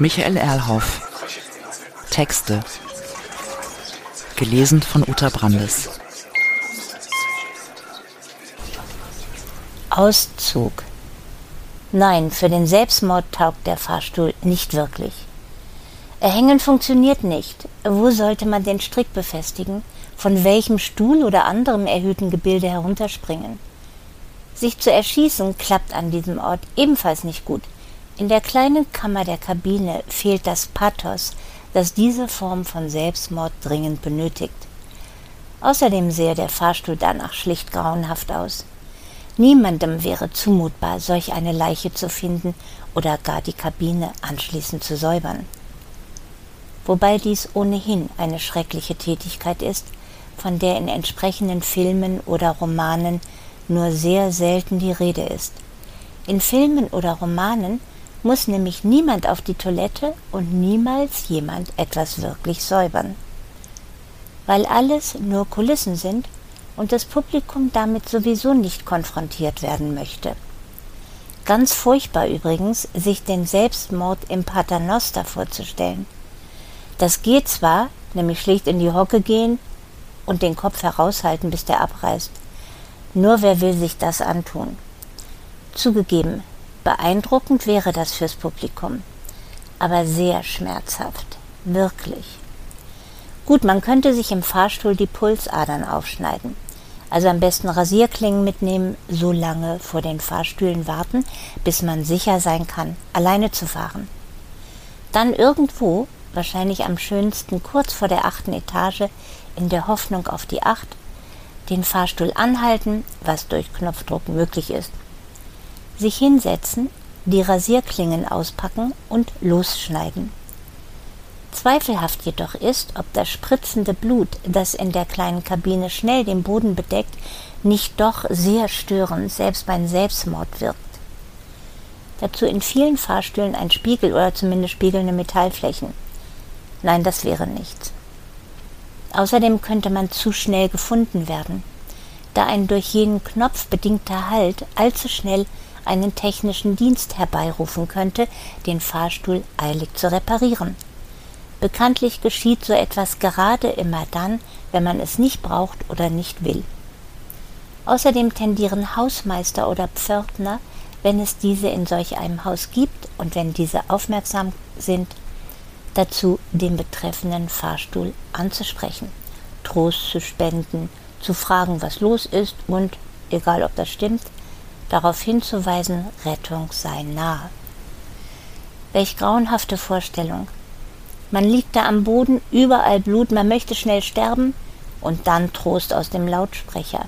Michael Erlhoff. Texte. Gelesen von Uta Brandes. Auszug. Nein, für den Selbstmord taugt der Fahrstuhl nicht wirklich. Erhängen funktioniert nicht. Wo sollte man den Strick befestigen? Von welchem Stuhl oder anderem erhöhten Gebilde herunterspringen? Sich zu erschießen klappt an diesem Ort ebenfalls nicht gut. In der kleinen Kammer der Kabine fehlt das Pathos, das diese Form von Selbstmord dringend benötigt. Außerdem sehe der Fahrstuhl danach schlicht grauenhaft aus. Niemandem wäre zumutbar, solch eine Leiche zu finden oder gar die Kabine anschließend zu säubern. Wobei dies ohnehin eine schreckliche Tätigkeit ist, von der in entsprechenden Filmen oder Romanen nur sehr selten die Rede ist. In Filmen oder Romanen muss nämlich niemand auf die Toilette und niemals jemand etwas wirklich säubern. Weil alles nur Kulissen sind und das Publikum damit sowieso nicht konfrontiert werden möchte. Ganz furchtbar übrigens, sich den Selbstmord im Paternoster vorzustellen. Das geht zwar, nämlich schlicht in die Hocke gehen und den Kopf heraushalten, bis der abreißt. Nur wer will sich das antun? Zugegeben, beeindruckend wäre das fürs Publikum, aber sehr schmerzhaft, wirklich. Gut, man könnte sich im Fahrstuhl die Pulsadern aufschneiden. Also am besten Rasierklingen mitnehmen, so lange vor den Fahrstühlen warten, bis man sicher sein kann, alleine zu fahren. Dann irgendwo, wahrscheinlich am schönsten kurz vor der achten Etage, in der Hoffnung auf die acht, den Fahrstuhl anhalten, was durch Knopfdruck möglich ist, sich hinsetzen, die Rasierklingen auspacken und losschneiden. Zweifelhaft jedoch ist, ob das spritzende Blut, das in der kleinen Kabine schnell den Boden bedeckt, nicht doch sehr störend, selbst beim Selbstmord wirkt. Dazu in vielen Fahrstühlen ein Spiegel oder zumindest spiegelnde Metallflächen. Nein, das wäre nichts. Außerdem könnte man zu schnell gefunden werden, da ein durch jeden Knopf bedingter Halt allzu schnell einen technischen Dienst herbeirufen könnte, den Fahrstuhl eilig zu reparieren. Bekanntlich geschieht so etwas gerade immer dann, wenn man es nicht braucht oder nicht will. Außerdem tendieren Hausmeister oder Pförtner, wenn es diese in solch einem Haus gibt und wenn diese aufmerksam sind, dazu, den betreffenden Fahrstuhl anzusprechen, Trost zu spenden, zu fragen, was los ist und, egal ob das stimmt, darauf hinzuweisen, Rettung sei nahe. Welch grauenhafte Vorstellung. Man liegt da am Boden, überall Blut, man möchte schnell sterben und dann Trost aus dem Lautsprecher.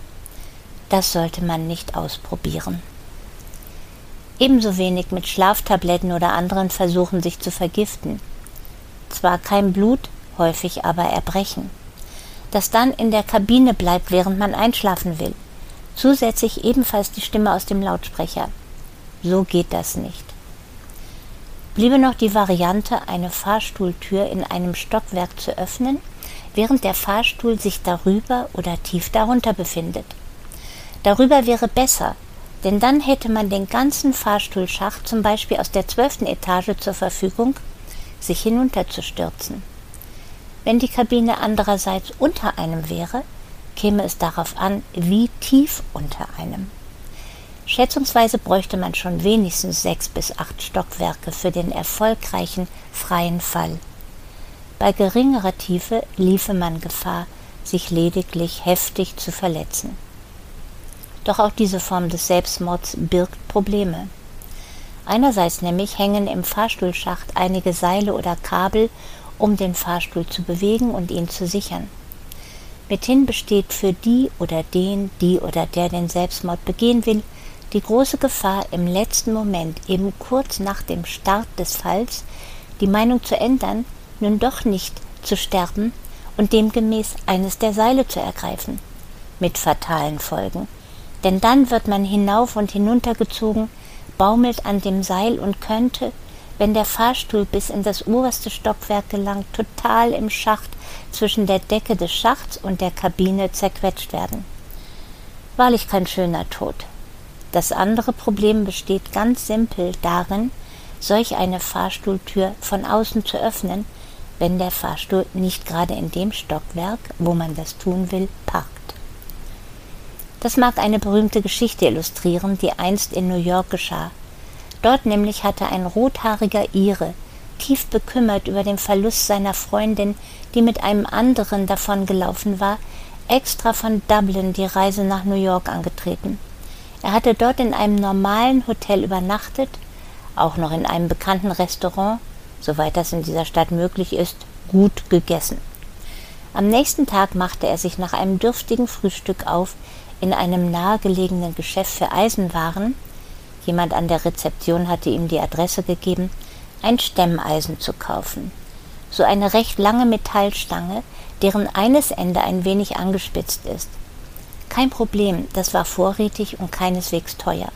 Das sollte man nicht ausprobieren. Ebenso wenig mit Schlaftabletten oder anderen Versuchen, sich zu vergiften zwar kein Blut, häufig aber Erbrechen, das dann in der Kabine bleibt, während man einschlafen will. Zusätzlich ebenfalls die Stimme aus dem Lautsprecher. So geht das nicht. Bliebe noch die Variante, eine Fahrstuhltür in einem Stockwerk zu öffnen, während der Fahrstuhl sich darüber oder tief darunter befindet. Darüber wäre besser, denn dann hätte man den ganzen Fahrstuhlschacht zum Beispiel aus der zwölften Etage zur Verfügung sich hinunterzustürzen. Wenn die Kabine andererseits unter einem wäre, käme es darauf an, wie tief unter einem. Schätzungsweise bräuchte man schon wenigstens sechs bis acht Stockwerke für den erfolgreichen freien Fall. Bei geringerer Tiefe liefe man Gefahr, sich lediglich heftig zu verletzen. Doch auch diese Form des Selbstmords birgt Probleme. Einerseits nämlich hängen im Fahrstuhlschacht einige Seile oder Kabel, um den Fahrstuhl zu bewegen und ihn zu sichern. Mithin besteht für die oder den, die oder der den Selbstmord begehen will, die große Gefahr, im letzten Moment, eben kurz nach dem Start des Falls, die Meinung zu ändern, nun doch nicht zu sterben und demgemäß eines der Seile zu ergreifen, mit fatalen Folgen. Denn dann wird man hinauf und hinunter gezogen, baumelt an dem Seil und könnte, wenn der Fahrstuhl bis in das oberste Stockwerk gelangt, total im Schacht zwischen der Decke des Schachts und der Kabine zerquetscht werden. Wahrlich kein schöner Tod. Das andere Problem besteht ganz simpel darin, solch eine Fahrstuhltür von außen zu öffnen, wenn der Fahrstuhl nicht gerade in dem Stockwerk, wo man das tun will, parkt. Das mag eine berühmte Geschichte illustrieren, die einst in New York geschah. Dort nämlich hatte ein rothaariger Ire, tief bekümmert über den Verlust seiner Freundin, die mit einem anderen davongelaufen war, extra von Dublin die Reise nach New York angetreten. Er hatte dort in einem normalen Hotel übernachtet, auch noch in einem bekannten Restaurant, soweit das in dieser Stadt möglich ist, gut gegessen. Am nächsten Tag machte er sich nach einem dürftigen Frühstück auf in einem nahegelegenen Geschäft für Eisenwaren, jemand an der Rezeption hatte ihm die Adresse gegeben, ein Stemmeisen zu kaufen. So eine recht lange Metallstange, deren eines Ende ein wenig angespitzt ist. Kein Problem, das war vorrätig und keineswegs teuer.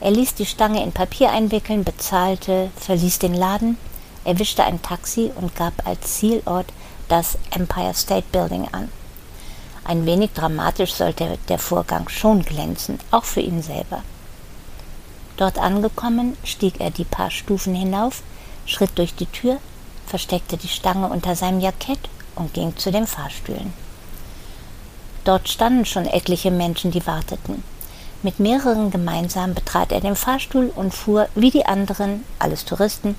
Er ließ die Stange in Papier einwickeln, bezahlte, verließ den Laden, erwischte ein Taxi und gab als Zielort das Empire State Building an. Ein wenig dramatisch sollte der Vorgang schon glänzen, auch für ihn selber. Dort angekommen, stieg er die paar Stufen hinauf, schritt durch die Tür, versteckte die Stange unter seinem Jackett und ging zu den Fahrstühlen. Dort standen schon etliche Menschen, die warteten. Mit mehreren gemeinsam betrat er den Fahrstuhl und fuhr, wie die anderen, alles Touristen,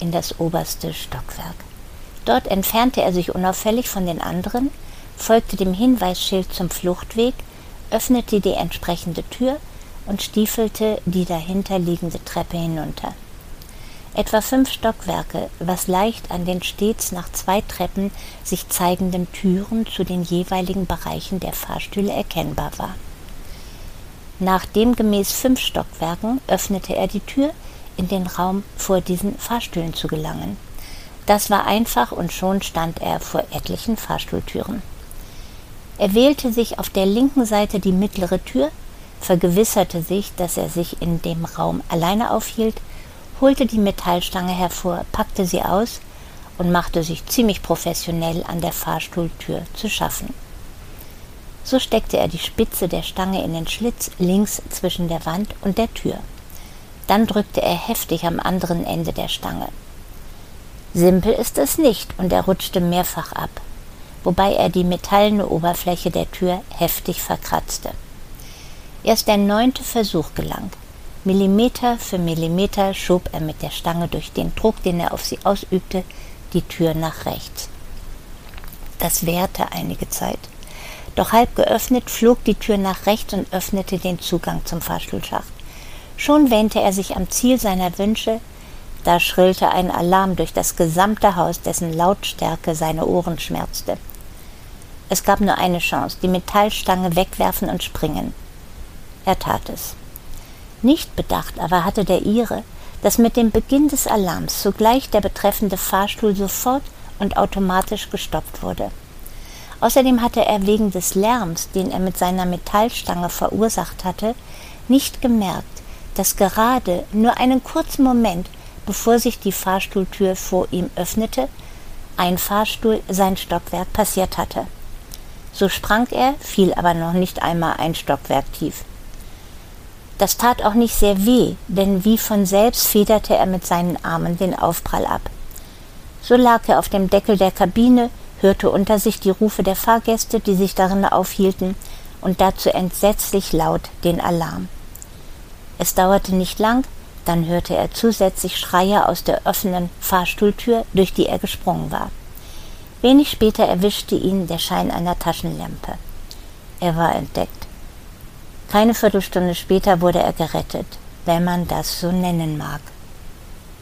in das oberste Stockwerk. Dort entfernte er sich unauffällig von den anderen, folgte dem Hinweisschild zum Fluchtweg, öffnete die entsprechende Tür und stiefelte die dahinter liegende Treppe hinunter etwa fünf Stockwerke, was leicht an den stets nach zwei Treppen sich zeigenden Türen zu den jeweiligen Bereichen der Fahrstühle erkennbar war. Nach demgemäß fünf Stockwerken öffnete er die Tür, in den Raum vor diesen Fahrstühlen zu gelangen. Das war einfach und schon stand er vor etlichen Fahrstuhltüren. Er wählte sich auf der linken Seite die mittlere Tür, vergewisserte sich, dass er sich in dem Raum alleine aufhielt holte die Metallstange hervor, packte sie aus und machte sich ziemlich professionell an der Fahrstuhltür zu schaffen. So steckte er die Spitze der Stange in den Schlitz links zwischen der Wand und der Tür. Dann drückte er heftig am anderen Ende der Stange. Simpel ist es nicht, und er rutschte mehrfach ab, wobei er die metallene Oberfläche der Tür heftig verkratzte. Erst der neunte Versuch gelang. Millimeter für Millimeter schob er mit der Stange durch den Druck, den er auf sie ausübte, die Tür nach rechts. Das währte einige Zeit. Doch halb geöffnet flog die Tür nach rechts und öffnete den Zugang zum Fahrstuhlschacht. Schon wähnte er sich am Ziel seiner Wünsche, da schrillte ein Alarm durch das gesamte Haus, dessen Lautstärke seine Ohren schmerzte. Es gab nur eine Chance, die Metallstange wegwerfen und springen. Er tat es. Nicht bedacht aber hatte der Ire, dass mit dem Beginn des Alarms sogleich der betreffende Fahrstuhl sofort und automatisch gestoppt wurde. Außerdem hatte er wegen des Lärms, den er mit seiner Metallstange verursacht hatte, nicht gemerkt, dass gerade nur einen kurzen Moment, bevor sich die Fahrstuhltür vor ihm öffnete, ein Fahrstuhl sein Stockwerk passiert hatte. So sprang er, fiel aber noch nicht einmal ein Stockwerk tief. Das tat auch nicht sehr weh, denn wie von selbst federte er mit seinen Armen den Aufprall ab. So lag er auf dem Deckel der Kabine, hörte unter sich die Rufe der Fahrgäste, die sich darin aufhielten, und dazu entsetzlich laut den Alarm. Es dauerte nicht lang, dann hörte er zusätzlich Schreie aus der offenen Fahrstuhltür, durch die er gesprungen war. Wenig später erwischte ihn der Schein einer Taschenlampe. Er war entdeckt. Keine Viertelstunde später wurde er gerettet, wenn man das so nennen mag.